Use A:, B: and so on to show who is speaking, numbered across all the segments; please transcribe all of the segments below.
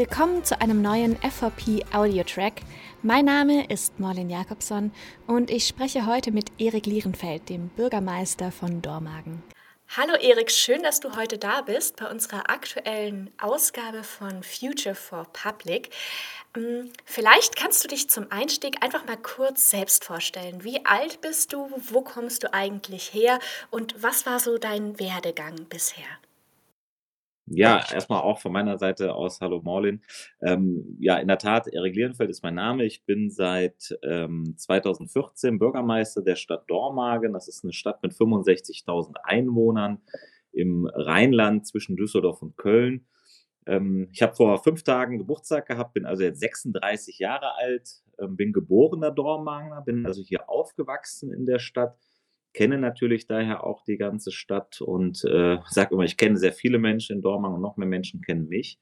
A: Willkommen zu einem neuen FVP Audio Track. Mein Name ist Morlin Jakobson und ich spreche heute mit Erik Lierenfeld, dem Bürgermeister von Dormagen. Hallo Erik, schön, dass du heute da bist bei unserer aktuellen Ausgabe von Future for Public. Mm, vielleicht kannst du dich zum Einstieg einfach mal kurz selbst vorstellen. Wie alt bist du? Wo kommst du eigentlich her? Und was war so dein Werdegang bisher?
B: Ja, erstmal auch von meiner Seite aus Hallo Morlin. Ähm, ja, in der Tat, Erik Lierenfeld ist mein Name. Ich bin seit ähm, 2014 Bürgermeister der Stadt Dormagen. Das ist eine Stadt mit 65.000 Einwohnern im Rheinland zwischen Düsseldorf und Köln. Ähm, ich habe vor fünf Tagen Geburtstag gehabt, bin also jetzt 36 Jahre alt, ähm, bin geborener Dormagener, bin also hier aufgewachsen in der Stadt kenne natürlich daher auch die ganze Stadt und äh, sage immer, ich kenne sehr viele Menschen in Dortmund und noch mehr Menschen kennen mich.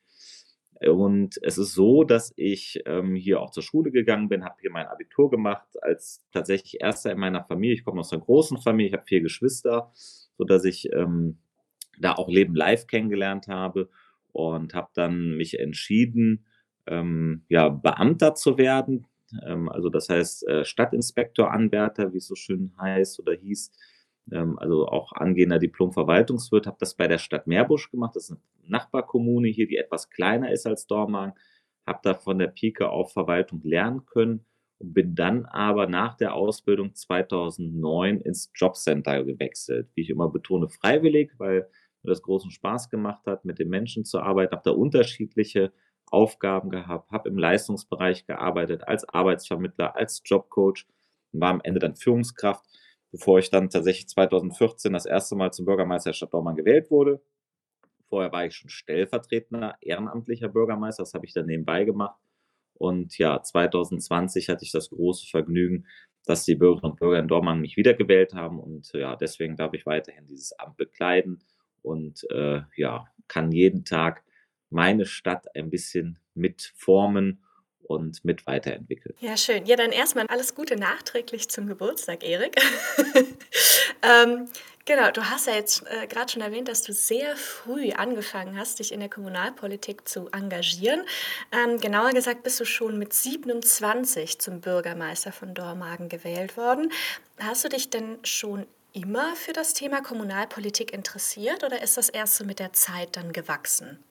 B: Und es ist so, dass ich ähm, hier auch zur Schule gegangen bin, habe hier mein Abitur gemacht als tatsächlich erster in meiner Familie. Ich komme aus einer großen Familie, ich habe vier Geschwister, so dass ich ähm, da auch Leben live kennengelernt habe und habe dann mich entschieden, ähm, ja Beamter zu werden. Ähm, also das heißt äh, Stadtinspektoranwärter, wie es so schön heißt oder hieß, ähm, also auch angehender Diplom-Verwaltungswirt, habe das bei der Stadt Meerbusch gemacht. Das ist eine Nachbarkommune hier, die etwas kleiner ist als Dormagen. Habe da von der Pike auf Verwaltung lernen können und bin dann aber nach der Ausbildung 2009 ins Jobcenter gewechselt. Wie ich immer betone, freiwillig, weil mir das großen Spaß gemacht hat, mit den Menschen zu arbeiten. Habe da unterschiedliche Aufgaben gehabt, habe im Leistungsbereich gearbeitet, als Arbeitsvermittler, als Jobcoach war am Ende dann Führungskraft, bevor ich dann tatsächlich 2014 das erste Mal zum Bürgermeister der Stadt Dortmund gewählt wurde. Vorher war ich schon stellvertretender ehrenamtlicher Bürgermeister, das habe ich dann nebenbei gemacht. Und ja, 2020 hatte ich das große Vergnügen, dass die Bürgerinnen und Bürger in Dortmund mich wiedergewählt haben. Und ja, deswegen darf ich weiterhin dieses Amt bekleiden und äh, ja, kann jeden Tag meine Stadt ein bisschen mitformen und mit weiterentwickeln.
A: Ja, schön. Ja, dann erstmal alles Gute nachträglich zum Geburtstag, Erik. ähm, genau, du hast ja jetzt äh, gerade schon erwähnt, dass du sehr früh angefangen hast, dich in der Kommunalpolitik zu engagieren. Ähm, genauer gesagt bist du schon mit 27 zum Bürgermeister von Dormagen gewählt worden. Hast du dich denn schon immer für das Thema Kommunalpolitik interessiert oder ist das erst so mit der Zeit dann gewachsen?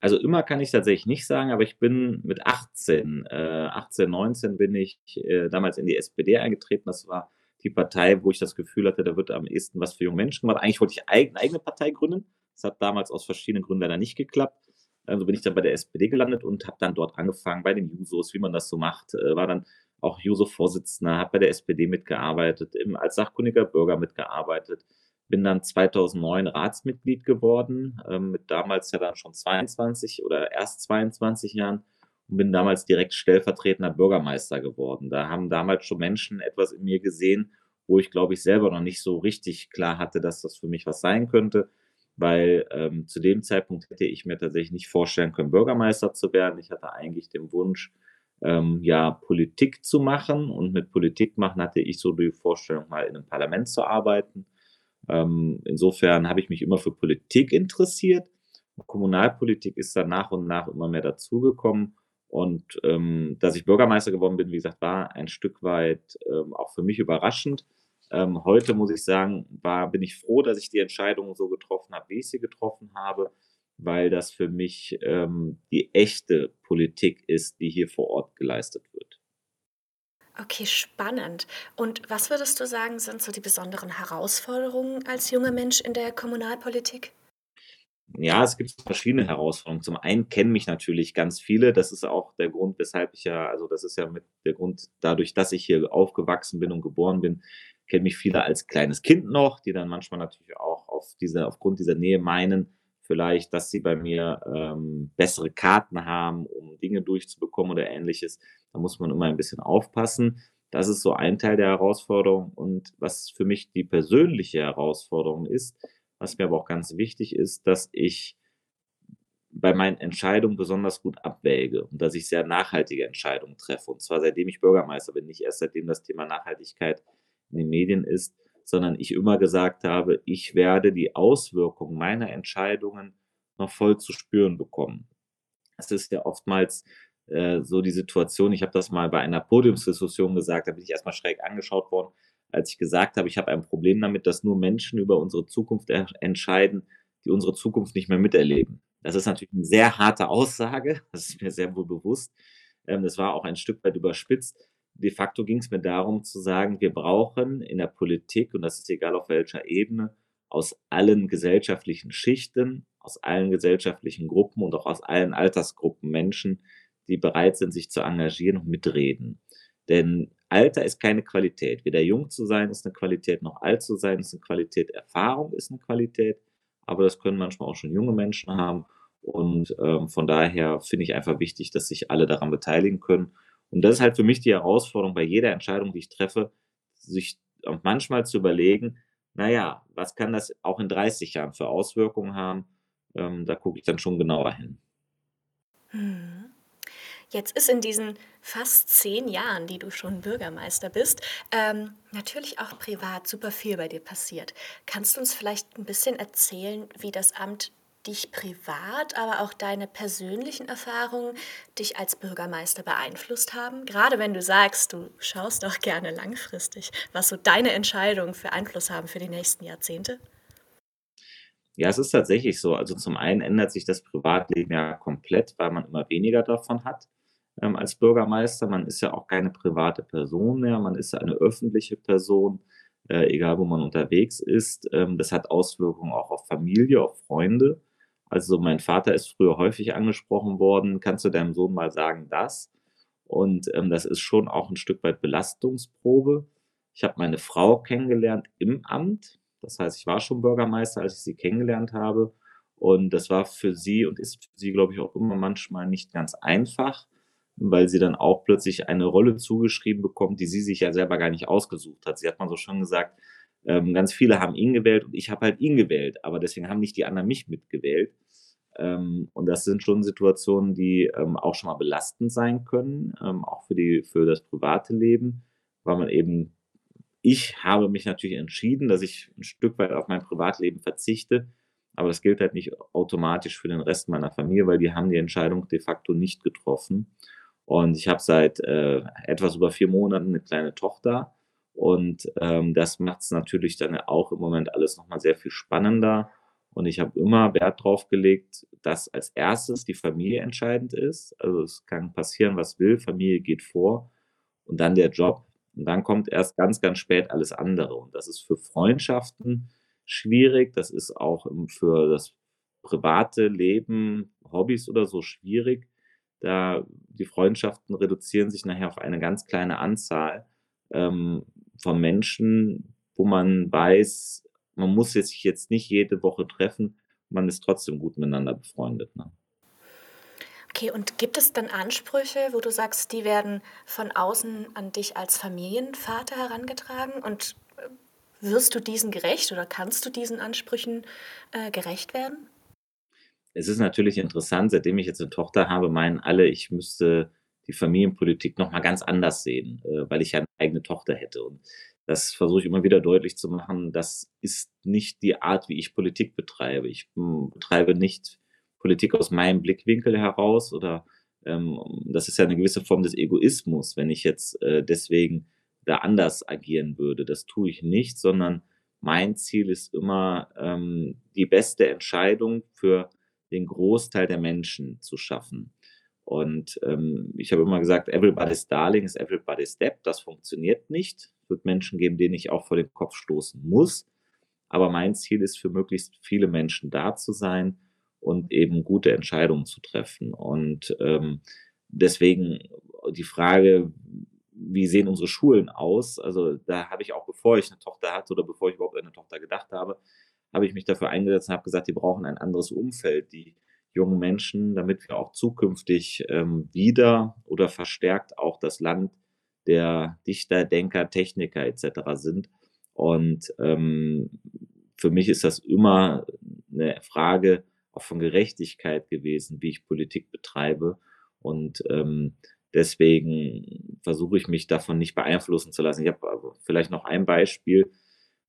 B: Also immer kann ich tatsächlich nicht sagen, aber ich bin mit 18, äh, 18, 19 bin ich äh, damals in die SPD eingetreten. Das war die Partei, wo ich das Gefühl hatte, da wird am ehesten was für junge Menschen gemacht. Eigentlich wollte ich eine eigene Partei gründen. Das hat damals aus verschiedenen Gründen leider nicht geklappt. Also bin ich dann bei der SPD gelandet und habe dann dort angefangen bei den Jusos, wie man das so macht. Äh, war dann auch Juso-Vorsitzender, habe bei der SPD mitgearbeitet, als sachkundiger Bürger mitgearbeitet bin dann 2009 Ratsmitglied geworden, ähm, mit damals ja dann schon 22 oder erst 22 Jahren und bin damals direkt stellvertretender Bürgermeister geworden. Da haben damals schon Menschen etwas in mir gesehen, wo ich glaube ich selber noch nicht so richtig klar hatte, dass das für mich was sein könnte, weil ähm, zu dem Zeitpunkt hätte ich mir tatsächlich nicht vorstellen können, Bürgermeister zu werden. Ich hatte eigentlich den Wunsch, ähm, ja, Politik zu machen und mit Politik machen hatte ich so die Vorstellung, mal in einem Parlament zu arbeiten ähm, insofern habe ich mich immer für Politik interessiert. Kommunalpolitik ist dann nach und nach immer mehr dazugekommen. Und ähm, dass ich Bürgermeister geworden bin, wie gesagt, war ein Stück weit ähm, auch für mich überraschend. Ähm, heute muss ich sagen, war, bin ich froh, dass ich die Entscheidung so getroffen habe, wie ich sie getroffen habe, weil das für mich ähm, die echte Politik ist, die hier vor Ort geleistet wird.
A: Okay, spannend. Und was würdest du sagen, sind so die besonderen Herausforderungen als junger Mensch in der Kommunalpolitik?
B: Ja, es gibt verschiedene Herausforderungen. Zum einen kennen mich natürlich ganz viele. Das ist auch der Grund, weshalb ich ja, also das ist ja mit der Grund, dadurch, dass ich hier aufgewachsen bin und geboren bin, kennen mich viele als kleines Kind noch, die dann manchmal natürlich auch auf diese, aufgrund dieser Nähe meinen, vielleicht, dass sie bei mir ähm, bessere Karten haben, um Dinge durchzubekommen oder ähnliches. Da muss man immer ein bisschen aufpassen. Das ist so ein Teil der Herausforderung. Und was für mich die persönliche Herausforderung ist, was mir aber auch ganz wichtig ist, dass ich bei meinen Entscheidungen besonders gut abwäge und dass ich sehr nachhaltige Entscheidungen treffe. Und zwar seitdem ich Bürgermeister bin, nicht erst seitdem das Thema Nachhaltigkeit in den Medien ist, sondern ich immer gesagt habe, ich werde die Auswirkungen meiner Entscheidungen noch voll zu spüren bekommen. Es ist ja oftmals äh, so die Situation, ich habe das mal bei einer Podiumsdiskussion gesagt, da bin ich erstmal schräg angeschaut worden, als ich gesagt habe, ich habe ein Problem damit, dass nur Menschen über unsere Zukunft entscheiden, die unsere Zukunft nicht mehr miterleben. Das ist natürlich eine sehr harte Aussage, das ist mir sehr wohl bewusst. Ähm, das war auch ein Stück weit überspitzt. De facto ging es mir darum zu sagen, wir brauchen in der Politik, und das ist egal auf welcher Ebene, aus allen gesellschaftlichen Schichten, aus allen gesellschaftlichen Gruppen und auch aus allen Altersgruppen Menschen, die bereit sind, sich zu engagieren und mitreden. Denn Alter ist keine Qualität. Weder jung zu sein ist eine Qualität, noch alt zu sein ist eine Qualität. Erfahrung ist eine Qualität, aber das können manchmal auch schon junge Menschen haben. Und ähm, von daher finde ich einfach wichtig, dass sich alle daran beteiligen können. Und das ist halt für mich die Herausforderung bei jeder Entscheidung, die ich treffe, sich manchmal zu überlegen, naja, was kann das auch in 30 Jahren für Auswirkungen haben? Ähm, da gucke ich dann schon genauer hin.
A: Hm. Jetzt ist in diesen fast zehn Jahren, die du schon Bürgermeister bist, ähm, natürlich auch privat super viel bei dir passiert. Kannst du uns vielleicht ein bisschen erzählen, wie das Amt dich privat, aber auch deine persönlichen Erfahrungen dich als Bürgermeister beeinflusst haben? Gerade wenn du sagst, du schaust auch gerne langfristig, was so deine Entscheidungen für Einfluss haben für die nächsten Jahrzehnte?
B: Ja, es ist tatsächlich so. Also zum einen ändert sich das Privatleben ja komplett, weil man immer weniger davon hat ähm, als Bürgermeister. Man ist ja auch keine private Person mehr, man ist eine öffentliche Person, äh, egal wo man unterwegs ist. Ähm, das hat Auswirkungen auch auf Familie, auf Freunde. Also mein Vater ist früher häufig angesprochen worden, kannst du deinem Sohn mal sagen, das? Und ähm, das ist schon auch ein Stück weit Belastungsprobe. Ich habe meine Frau kennengelernt im Amt. Das heißt, ich war schon Bürgermeister, als ich sie kennengelernt habe. Und das war für sie und ist für sie, glaube ich, auch immer manchmal nicht ganz einfach, weil sie dann auch plötzlich eine Rolle zugeschrieben bekommt, die sie sich ja selber gar nicht ausgesucht hat. Sie hat mal so schon gesagt, ähm, ganz viele haben ihn gewählt und ich habe halt ihn gewählt, aber deswegen haben nicht die anderen mich mitgewählt. Ähm, und das sind schon Situationen, die ähm, auch schon mal belastend sein können, ähm, auch für, die, für das private Leben, weil man eben, ich habe mich natürlich entschieden, dass ich ein Stück weit auf mein Privatleben verzichte, aber das gilt halt nicht automatisch für den Rest meiner Familie, weil die haben die Entscheidung de facto nicht getroffen. Und ich habe seit äh, etwas über vier Monaten eine kleine Tochter. Und ähm, das macht es natürlich dann auch im Moment alles nochmal sehr viel spannender. Und ich habe immer Wert drauf gelegt, dass als erstes die Familie entscheidend ist. Also es kann passieren, was will, Familie geht vor und dann der Job. Und dann kommt erst ganz, ganz spät alles andere. Und das ist für Freundschaften schwierig. Das ist auch für das private Leben, Hobbys oder so schwierig da die Freundschaften reduzieren sich nachher auf eine ganz kleine Anzahl ähm, von Menschen, wo man weiß, man muss sich jetzt nicht jede Woche treffen, man ist trotzdem gut miteinander befreundet. Ne?
A: Okay, und gibt es dann Ansprüche, wo du sagst, die werden von außen an dich als Familienvater herangetragen und äh, wirst du diesen gerecht oder kannst du diesen Ansprüchen äh, gerecht werden?
B: es ist natürlich interessant, seitdem ich jetzt eine Tochter habe, meinen alle, ich müsste die Familienpolitik nochmal ganz anders sehen, äh, weil ich ja eine eigene Tochter hätte. Und das versuche ich immer wieder deutlich zu machen. Das ist nicht die Art, wie ich Politik betreibe. Ich hm, betreibe nicht Politik aus meinem Blickwinkel heraus oder ähm, das ist ja eine gewisse Form des Egoismus, wenn ich jetzt äh, deswegen da anders agieren würde. Das tue ich nicht, sondern mein Ziel ist immer ähm, die beste Entscheidung für den Großteil der Menschen zu schaffen. Und ähm, ich habe immer gesagt, everybody's darling is everybody's step. Das funktioniert nicht. Es wird Menschen geben, denen ich auch vor den Kopf stoßen muss. Aber mein Ziel ist, für möglichst viele Menschen da zu sein und eben gute Entscheidungen zu treffen. Und ähm, deswegen die Frage, wie sehen unsere Schulen aus? Also da habe ich auch, bevor ich eine Tochter hatte oder bevor ich überhaupt eine Tochter gedacht habe, habe ich mich dafür eingesetzt und habe gesagt, die brauchen ein anderes Umfeld, die jungen Menschen, damit wir auch zukünftig ähm, wieder oder verstärkt auch das Land der Dichter, Denker, Techniker etc. sind. Und ähm, für mich ist das immer eine Frage auch von Gerechtigkeit gewesen, wie ich Politik betreibe. Und ähm, deswegen versuche ich mich davon nicht beeinflussen zu lassen. Ich habe vielleicht noch ein Beispiel.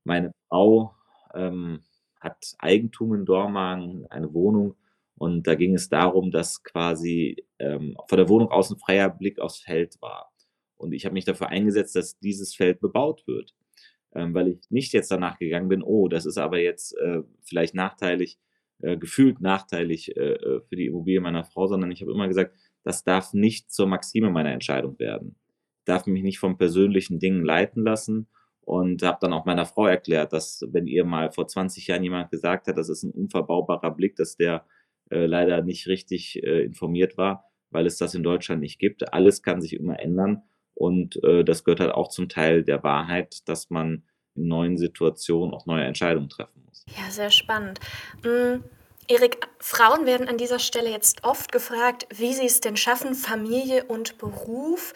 B: Meine Frau ähm, hat Eigentum in Dormagen, eine Wohnung. Und da ging es darum, dass quasi ähm, von der Wohnung aus ein freier Blick aufs Feld war. Und ich habe mich dafür eingesetzt, dass dieses Feld bebaut wird. Ähm, weil ich nicht jetzt danach gegangen bin, oh, das ist aber jetzt äh, vielleicht nachteilig, äh, gefühlt nachteilig äh, äh für die Immobilie meiner Frau, sondern ich habe immer gesagt, das darf nicht zur Maxime meiner Entscheidung werden. Ich darf mich nicht von persönlichen Dingen leiten lassen und habe dann auch meiner Frau erklärt, dass wenn ihr mal vor 20 Jahren jemand gesagt hat, das ist ein unverbaubarer Blick, dass der äh, leider nicht richtig äh, informiert war, weil es das in Deutschland nicht gibt. Alles kann sich immer ändern und äh, das gehört halt auch zum Teil der Wahrheit, dass man in neuen Situationen auch neue Entscheidungen treffen muss.
A: Ja, sehr spannend. Mhm. Erik, Frauen werden an dieser Stelle jetzt oft gefragt, wie sie es denn schaffen, Familie und Beruf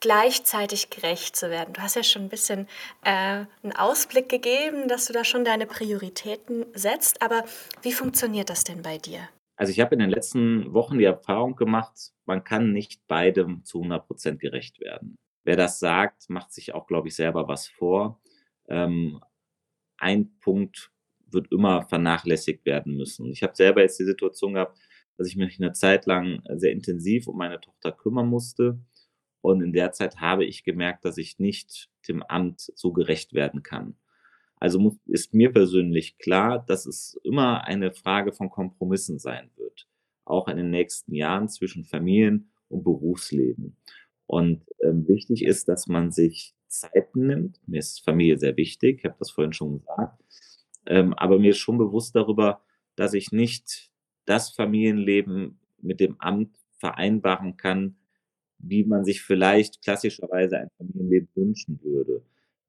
A: gleichzeitig gerecht zu werden. Du hast ja schon ein bisschen äh, einen Ausblick gegeben, dass du da schon deine Prioritäten setzt, aber wie funktioniert das denn bei dir?
B: Also ich habe in den letzten Wochen die Erfahrung gemacht, man kann nicht beidem zu 100 Prozent gerecht werden. Wer das sagt, macht sich auch, glaube ich, selber was vor. Ähm, ein Punkt wird immer vernachlässigt werden müssen. Ich habe selber jetzt die Situation gehabt, dass ich mich eine Zeit lang sehr intensiv um meine Tochter kümmern musste. Und in der Zeit habe ich gemerkt, dass ich nicht dem Amt so gerecht werden kann. Also muss, ist mir persönlich klar, dass es immer eine Frage von Kompromissen sein wird, auch in den nächsten Jahren zwischen Familien und Berufsleben. Und ähm, wichtig ist, dass man sich Zeiten nimmt. Mir ist Familie sehr wichtig, ich habe das vorhin schon gesagt. Ähm, aber mir ist schon bewusst darüber, dass ich nicht das Familienleben mit dem Amt vereinbaren kann, wie man sich vielleicht klassischerweise ein Familienleben wünschen würde.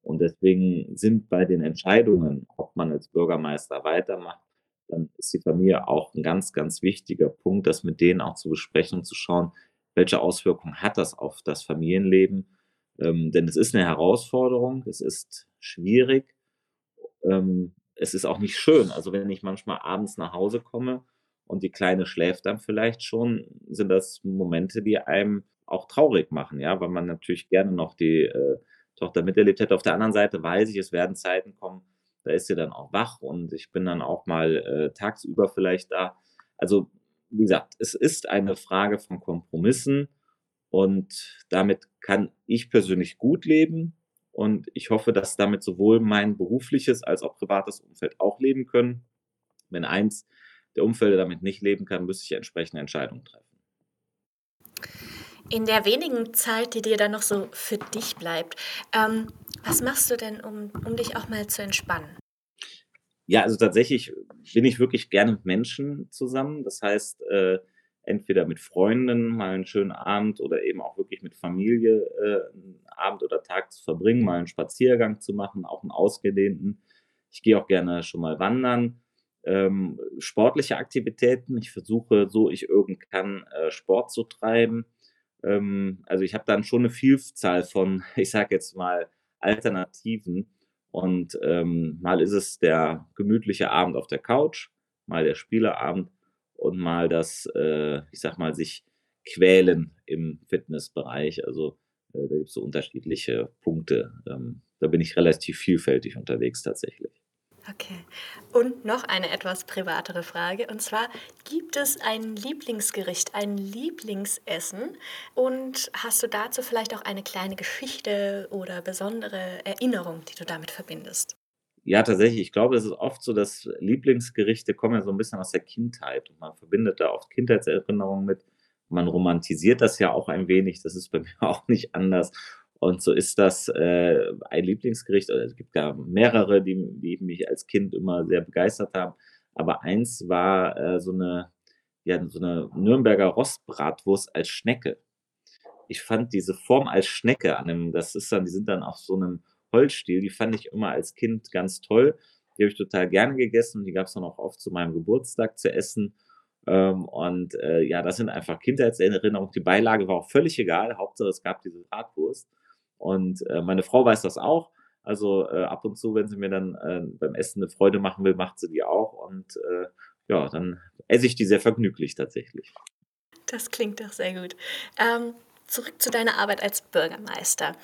B: Und deswegen sind bei den Entscheidungen, ob man als Bürgermeister weitermacht, dann ist die Familie auch ein ganz, ganz wichtiger Punkt, das mit denen auch zu besprechen und zu schauen, welche Auswirkungen hat das auf das Familienleben. Ähm, denn es ist eine Herausforderung, es ist schwierig, ähm, es ist auch nicht schön. Also wenn ich manchmal abends nach Hause komme und die Kleine schläft dann vielleicht schon, sind das Momente, die einem auch traurig machen, ja, weil man natürlich gerne noch die äh, Tochter miterlebt hätte. Auf der anderen Seite weiß ich, es werden Zeiten kommen, da ist sie dann auch wach und ich bin dann auch mal äh, tagsüber vielleicht da. Also, wie gesagt, es ist eine Frage von Kompromissen und damit kann ich persönlich gut leben und ich hoffe, dass damit sowohl mein berufliches als auch privates Umfeld auch leben können. Wenn eins der Umfelder damit nicht leben kann, müsste ich entsprechende Entscheidungen treffen.
A: In der wenigen Zeit, die dir dann noch so für dich bleibt, ähm, was machst du denn, um, um dich auch mal zu entspannen?
B: Ja, also tatsächlich bin ich wirklich gerne mit Menschen zusammen. Das heißt, äh, entweder mit Freunden mal einen schönen Abend oder eben auch wirklich mit Familie äh, einen Abend oder Tag zu verbringen, mal einen Spaziergang zu machen, auch einen ausgedehnten. Ich gehe auch gerne schon mal wandern. Ähm, sportliche Aktivitäten. Ich versuche, so ich irgend kann, äh, Sport zu treiben. Ähm, also ich habe dann schon eine Vielzahl von, ich sage jetzt mal, Alternativen. Und ähm, mal ist es der gemütliche Abend auf der Couch, mal der Spieleabend und mal das, äh, ich sag mal, sich quälen im Fitnessbereich. Also äh, da gibt es so unterschiedliche Punkte. Ähm, da bin ich relativ vielfältig unterwegs tatsächlich.
A: Okay. Und noch eine etwas privatere Frage. Und zwar, gibt es ein Lieblingsgericht, ein Lieblingsessen? Und hast du dazu vielleicht auch eine kleine Geschichte oder besondere Erinnerung, die du damit verbindest?
B: Ja, tatsächlich. Ich glaube, es ist oft so, dass Lieblingsgerichte kommen ja so ein bisschen aus der Kindheit. Und man verbindet da oft Kindheitserinnerungen mit. Man romantisiert das ja auch ein wenig. Das ist bei mir auch nicht anders. Und so ist das äh, ein Lieblingsgericht. Es gibt gar mehrere, die, die mich als Kind immer sehr begeistert haben. Aber eins war äh, so eine, ja, so eine Nürnberger Rostbratwurst als Schnecke. Ich fand diese Form als Schnecke an dem, das ist dann, die sind dann auf so einem Holzstiel, die fand ich immer als Kind ganz toll. Die habe ich total gerne gegessen und die gab es dann auch oft zu meinem Geburtstag zu essen. Ähm, und äh, ja, das sind einfach Kindheitserinnerungen. Die Beilage war auch völlig egal. Hauptsache, es gab diese Bratwurst. Und äh, meine Frau weiß das auch. Also äh, ab und zu, wenn sie mir dann äh, beim Essen eine Freude machen will, macht sie die auch. Und äh, ja, dann esse ich die sehr vergnüglich tatsächlich.
A: Das klingt doch sehr gut. Ähm, zurück zu deiner Arbeit als Bürgermeister.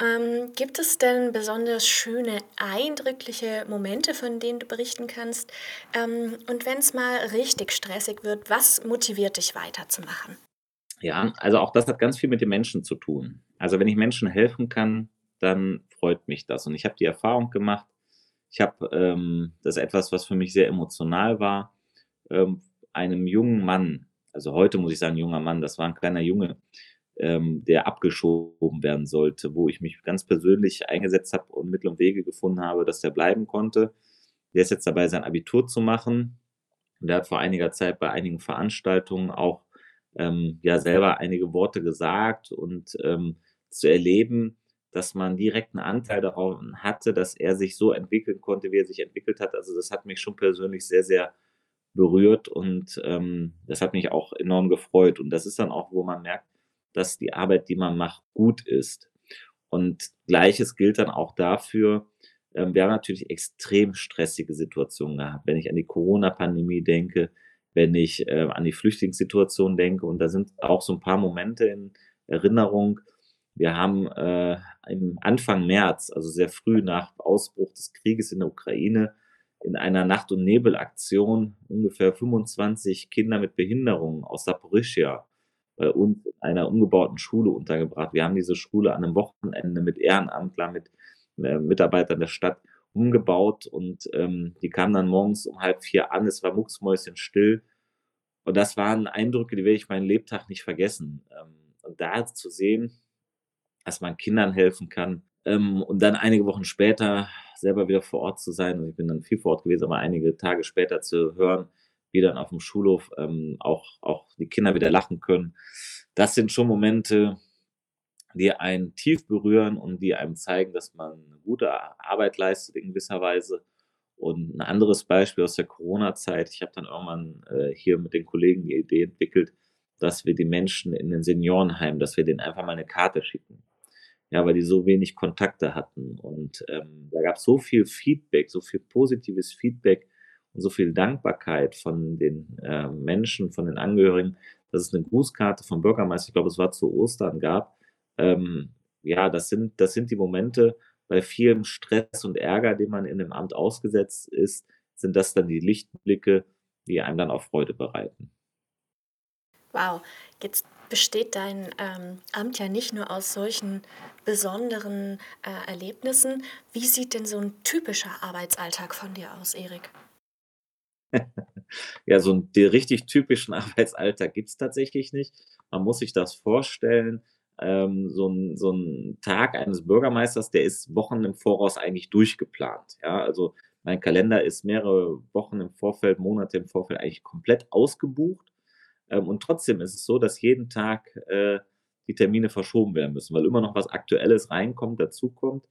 A: Ähm, gibt es denn besonders schöne, eindrückliche Momente, von denen du berichten kannst? Ähm, und wenn es mal richtig stressig wird, was motiviert dich weiterzumachen?
B: Ja, also auch das hat ganz viel mit den Menschen zu tun. Also wenn ich Menschen helfen kann, dann freut mich das. Und ich habe die Erfahrung gemacht, ich habe, ähm, das etwas, was für mich sehr emotional war, ähm, einem jungen Mann, also heute muss ich sagen, junger Mann, das war ein kleiner Junge, ähm, der abgeschoben werden sollte, wo ich mich ganz persönlich eingesetzt habe und Mittel und Wege gefunden habe, dass der bleiben konnte. Der ist jetzt dabei, sein Abitur zu machen. Und der hat vor einiger Zeit bei einigen Veranstaltungen auch ähm, ja selber einige Worte gesagt und ähm, zu erleben, dass man direkten Anteil daran hatte, dass er sich so entwickeln konnte, wie er sich entwickelt hat. Also das hat mich schon persönlich sehr, sehr berührt und ähm, das hat mich auch enorm gefreut. Und das ist dann auch, wo man merkt, dass die Arbeit, die man macht, gut ist. Und gleiches gilt dann auch dafür, ähm, wir haben natürlich extrem stressige Situationen gehabt. Wenn ich an die Corona-Pandemie denke, wenn ich äh, an die Flüchtlingssituation denke, und da sind auch so ein paar Momente in Erinnerung. Wir haben äh, im Anfang März, also sehr früh nach Ausbruch des Krieges in der Ukraine, in einer Nacht- und Nebelaktion ungefähr 25 Kinder mit Behinderungen aus Saporischia bei uns in einer umgebauten Schule untergebracht. Wir haben diese Schule an einem Wochenende mit Ehrenamtlern, mit äh, Mitarbeitern der Stadt umgebaut und ähm, die kamen dann morgens um halb vier an. Es war mucksmäuschenstill. Und das waren Eindrücke, die werde ich meinen Lebtag nicht vergessen. Ähm, und da zu sehen, dass man Kindern helfen kann ähm, und dann einige Wochen später selber wieder vor Ort zu sein. Und ich bin dann viel vor Ort gewesen, aber einige Tage später zu hören, wie dann auf dem Schulhof ähm, auch, auch die Kinder wieder lachen können. Das sind schon Momente, die einen tief berühren und die einem zeigen, dass man gute Arbeit leistet in gewisser Weise. Und ein anderes Beispiel aus der Corona-Zeit, ich habe dann irgendwann äh, hier mit den Kollegen die Idee entwickelt, dass wir die Menschen in den Seniorenheimen, dass wir denen einfach mal eine Karte schicken. Ja, weil die so wenig Kontakte hatten. Und ähm, da gab es so viel Feedback, so viel positives Feedback, und so viel Dankbarkeit von den äh, Menschen, von den Angehörigen, dass es eine Grußkarte vom Bürgermeister, ich glaube, es war zu Ostern gab. Ähm, ja, das sind, das sind die Momente, bei vielem Stress und Ärger, den man in dem Amt ausgesetzt ist, sind das dann die Lichtblicke, die einem dann auch Freude bereiten.
A: Wow, jetzt besteht dein ähm, Amt ja nicht nur aus solchen besonderen äh, Erlebnissen. Wie sieht denn so ein typischer Arbeitsalltag von dir aus, Erik?
B: Ja, so 'n den richtig typischen Arbeitsalltag gibt's tatsächlich nicht. Man muss sich das vorstellen, ähm, so 'n so 'n Tag eines Bürgermeisters, der ist Wochen im Voraus eigentlich durchgeplant, ja? Also, mein Kalender ist mehrere Wochen im Vorfeld, Monate im Vorfeld eigentlich komplett ausgebucht. Ähm, und trotzdem ist es so, dass jeden Tag, äh, die Termine verschoben werden müssen, weil immer noch was Aktuelles reinkommt, dazukommt.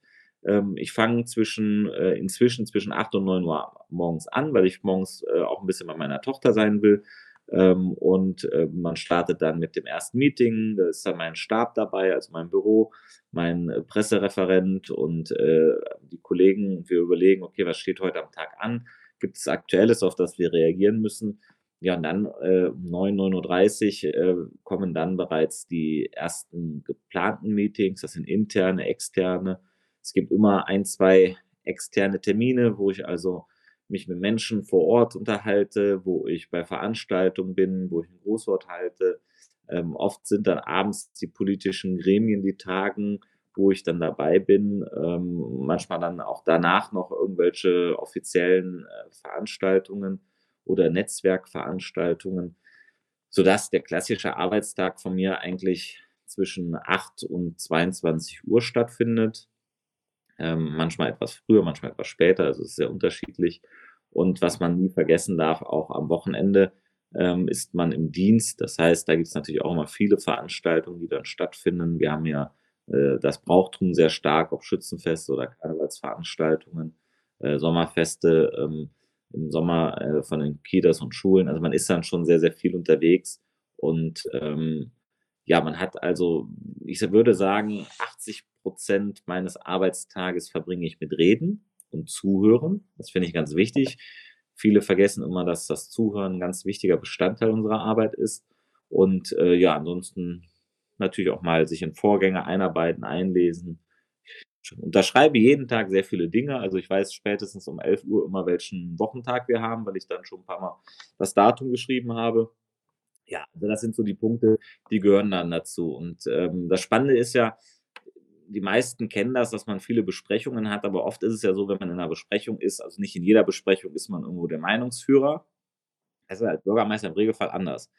B: Ähm, ich fange zwischen, äh, inzwischen zwischen 8 und 9 Uhr morgens an, weil ich morgens äh, auch ein bisschen bei meiner Tochter sein will. Ähm, und äh, man startet dann mit dem ersten Meeting. Da ist dann mein Stab dabei, also mein Büro, mein äh, Pressereferent und äh, die Kollegen. Wir überlegen, okay, was steht heute am Tag an? Gibt es Aktuelles, auf das wir reagieren müssen? Ja, und dann äh, um 9, 9.30 Uhr äh, kommen dann bereits die ersten geplanten Meetings. Das sind interne, externe. Es gibt immer ein, zwei externe Termine, wo ich also mich mit Menschen vor Ort unterhalte, wo ich bei Veranstaltungen bin, wo ich ein Großwort halte. Ähm, oft sind dann abends die politischen Gremien, die tagen, wo ich dann dabei bin. Ähm, manchmal dann auch danach noch irgendwelche offiziellen äh, Veranstaltungen oder Netzwerkveranstaltungen, sodass der klassische Arbeitstag von mir eigentlich zwischen 8 und 22 Uhr stattfindet ähm, manchmal etwas früher, manchmal etwas später, also es ist sehr unterschiedlich. Und was man nie vergessen darf, auch am Wochenende ähm, ist man im Dienst. Das heißt, da gibt es natürlich auch immer viele Veranstaltungen, die dann stattfinden. Wir haben ja äh, das Brauchtum sehr stark, ob Schützenfeste oder Karnevalsveranstaltungen, äh, Sommerfeste ähm, im Sommer äh, von den Kitas und Schulen. Also man ist dann schon sehr, sehr viel unterwegs und ähm, ja, man hat also, ich würde sagen, 80 Prozent meines Arbeitstages verbringe ich mit Reden und Zuhören. Das finde ich ganz wichtig. Viele vergessen immer, dass das Zuhören ein ganz wichtiger Bestandteil unserer Arbeit ist. Und äh, ja, ansonsten natürlich auch mal sich in Vorgänge einarbeiten, einlesen. Unterschreibe jeden Tag sehr viele Dinge. Also ich weiß spätestens um 11 Uhr immer, welchen Wochentag wir haben, weil ich dann schon ein paar Mal das Datum geschrieben habe. Ja, also das sind so die Punkte, die gehören dann dazu. Und ähm, das Spannende ist ja, die meisten kennen das, dass man viele Besprechungen hat, aber oft ist es ja so, wenn man in einer Besprechung ist, also nicht in jeder Besprechung ist man irgendwo der Meinungsführer. Das ist als Bürgermeister im Regelfall anders.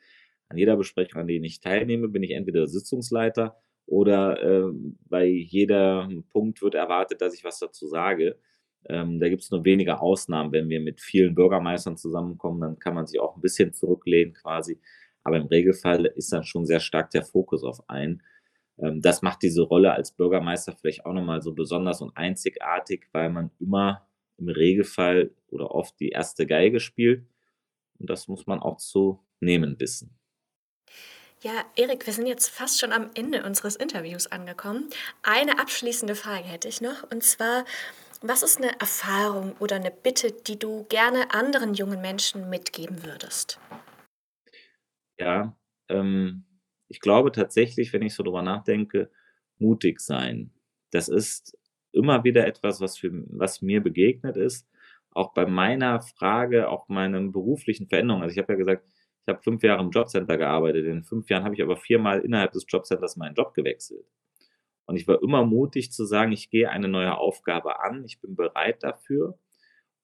B: An jeder Besprechung, an der ich teilnehme, bin ich entweder Sitzungsleiter oder äh, bei jedem Punkt wird erwartet, dass ich was dazu sage. Ähm, da gibt es nur wenige Ausnahmen. Wenn wir mit vielen Bürgermeistern zusammenkommen, dann kann man sich auch ein bisschen zurücklehnen quasi. Aber im Regelfall ist dann schon sehr stark der Fokus auf einen. Ähm, das macht diese Rolle als Bürgermeister vielleicht auch nochmal so besonders und einzigartig, weil man immer im Regelfall oder oft die erste Geige spielt. Und das muss man auch zu nehmen wissen.
A: Ja, Erik, wir sind jetzt fast schon am Ende unseres Interviews angekommen. Eine abschließende Frage hätte ich noch, und zwar, was ist eine Erfahrung oder eine Bitte, die du gerne anderen jungen Menschen mitgeben würdest?
B: Ja, ähm, ich glaube tatsächlich, wenn ich so drüber nachdenke, mutig sein. Das ist immer wieder etwas, was, für, was mir begegnet ist. Auch bei meiner Frage, auch meinen beruflichen Veränderungen. Also ich habe ja gesagt, ich habe fünf Jahre im Jobcenter gearbeitet. In fünf Jahren habe ich aber viermal innerhalb des Jobcenters meinen Job gewechselt. Und ich war immer mutig zu sagen, ich gehe eine neue Aufgabe an, ich bin bereit dafür.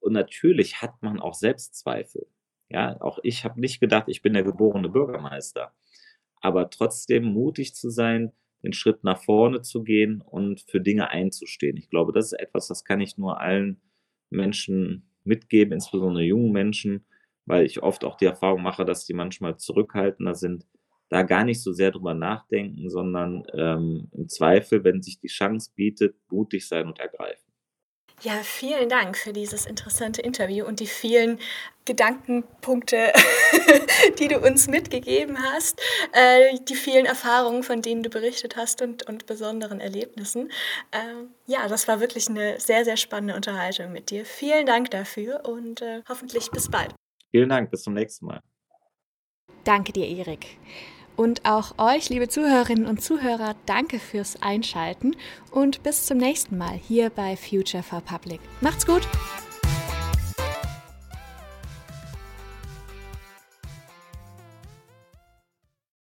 B: Und natürlich hat man auch Selbstzweifel. Ja, auch ich habe nicht gedacht, ich bin der geborene Bürgermeister aber trotzdem mutig zu sein, den Schritt nach vorne zu gehen und für Dinge einzustehen. Ich glaube, das ist etwas, das kann ich nur allen Menschen mitgeben, insbesondere jungen Menschen, weil ich oft auch die Erfahrung mache, dass die manchmal zurückhaltender sind, da gar nicht so sehr drüber nachdenken, sondern ähm, im Zweifel, wenn sich die Chance bietet, mutig sein und ergreifen.
A: Ja, vielen Dank für dieses interessante Interview und die vielen Gedankenpunkte, die du uns mitgegeben hast, äh, die vielen Erfahrungen, von denen du berichtet hast und, und besonderen Erlebnissen. Ähm, ja, das war wirklich eine sehr, sehr spannende Unterhaltung mit dir. Vielen Dank dafür und äh, hoffentlich bis bald.
B: Vielen Dank, bis zum nächsten Mal.
A: Danke dir, Erik. Und auch euch, liebe Zuhörerinnen und Zuhörer, danke fürs Einschalten und bis zum nächsten Mal hier bei Future for Public. Macht's gut!